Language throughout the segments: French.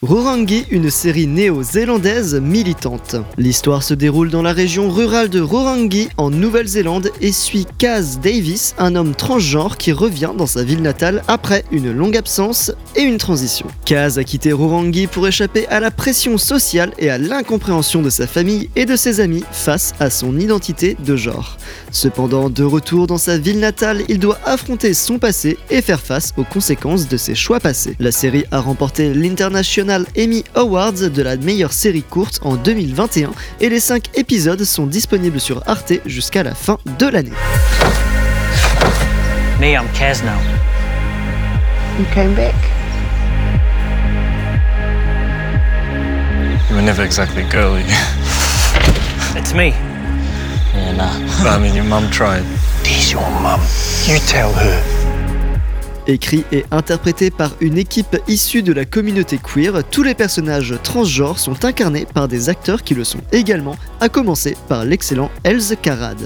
Rorangi, une série néo-zélandaise militante. L'histoire se déroule dans la région rurale de Rorangi, en Nouvelle-Zélande, et suit Kaz Davis, un homme transgenre qui revient dans sa ville natale après une longue absence et une transition. Kaz a quitté Rorangi pour échapper à la pression sociale et à l'incompréhension de sa famille et de ses amis face à son identité de genre. Cependant, de retour dans sa ville natale, il doit affronter son passé et faire face aux conséquences de ses choix passés. La série a remporté l'International Emmy Awards de la meilleure série courte en 2021 et les 5 épisodes sont disponibles sur Arte jusqu'à la fin de l'année. Me, I'm Kaz now. You came back? You were never exactly girly. It's me. yeah, nah. I mean, your mum tried. This your mum. You tell her. Écrit et interprété par une équipe issue de la communauté queer, tous les personnages transgenres sont incarnés par des acteurs qui le sont également, à commencer par l'excellent Elze Karad.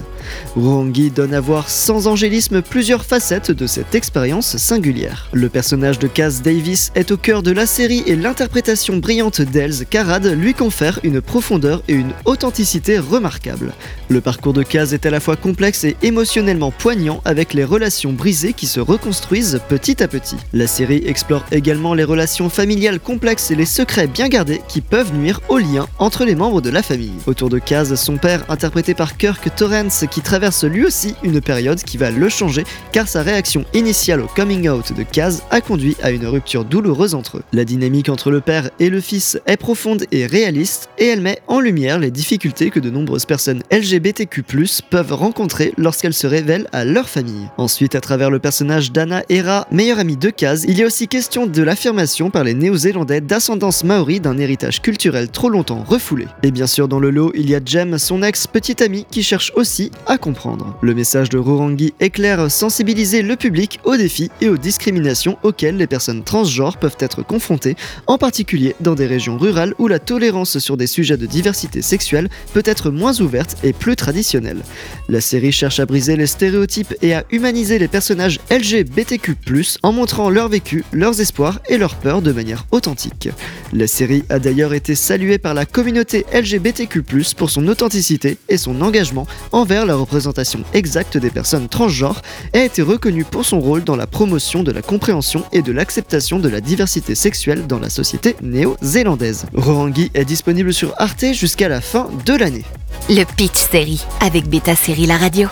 Rongi donne à voir sans angélisme plusieurs facettes de cette expérience singulière. Le personnage de Kaz Davis est au cœur de la série et l'interprétation brillante d'Elze Karad lui confère une profondeur et une authenticité remarquables. Le parcours de Kaz est à la fois complexe et émotionnellement poignant avec les relations brisées qui se reconstruisent petit à petit. La série explore également les relations familiales complexes et les secrets bien gardés qui peuvent nuire au lien entre les membres de la famille. Autour de Kaz, son père, interprété par Kirk Torrance, qui traverse lui aussi une période qui va le changer car sa réaction initiale au coming out de Kaz a conduit à une rupture douloureuse entre eux. La dynamique entre le père et le fils est profonde et réaliste et elle met en lumière les difficultés que de nombreuses personnes LGBTQ+ peuvent rencontrer lorsqu'elles se révèlent à leur famille. Ensuite, à travers le personnage d'Anna Hera, meilleur ami de Kaz, il y a aussi question de l'affirmation par les Néo-Zélandais d'ascendance maori d'un héritage culturel trop longtemps refoulé. Et bien sûr, dans le lot, il y a Jem, son ex-petite amie, qui cherche aussi à comprendre. Le message de Rorangi est clair, sensibiliser le public aux défis et aux discriminations auxquelles les personnes transgenres peuvent être confrontées, en particulier dans des régions rurales où la tolérance sur des sujets de diversité sexuelle peut être moins ouverte et plus traditionnelle. La série cherche à briser les stéréotypes et à humaniser les personnages LGBTQ+, en montrant leur vécu, leurs espoirs et leurs peurs de manière authentique. La série a d'ailleurs été saluée par la communauté LGBTQ+, pour son authenticité et son engagement envers la représentation exacte des personnes transgenres a été reconnue pour son rôle dans la promotion de la compréhension et de l'acceptation de la diversité sexuelle dans la société néo-zélandaise. Rorangi est disponible sur Arte jusqu'à la fin de l'année. Le Pitch Série avec Beta Série La Radio.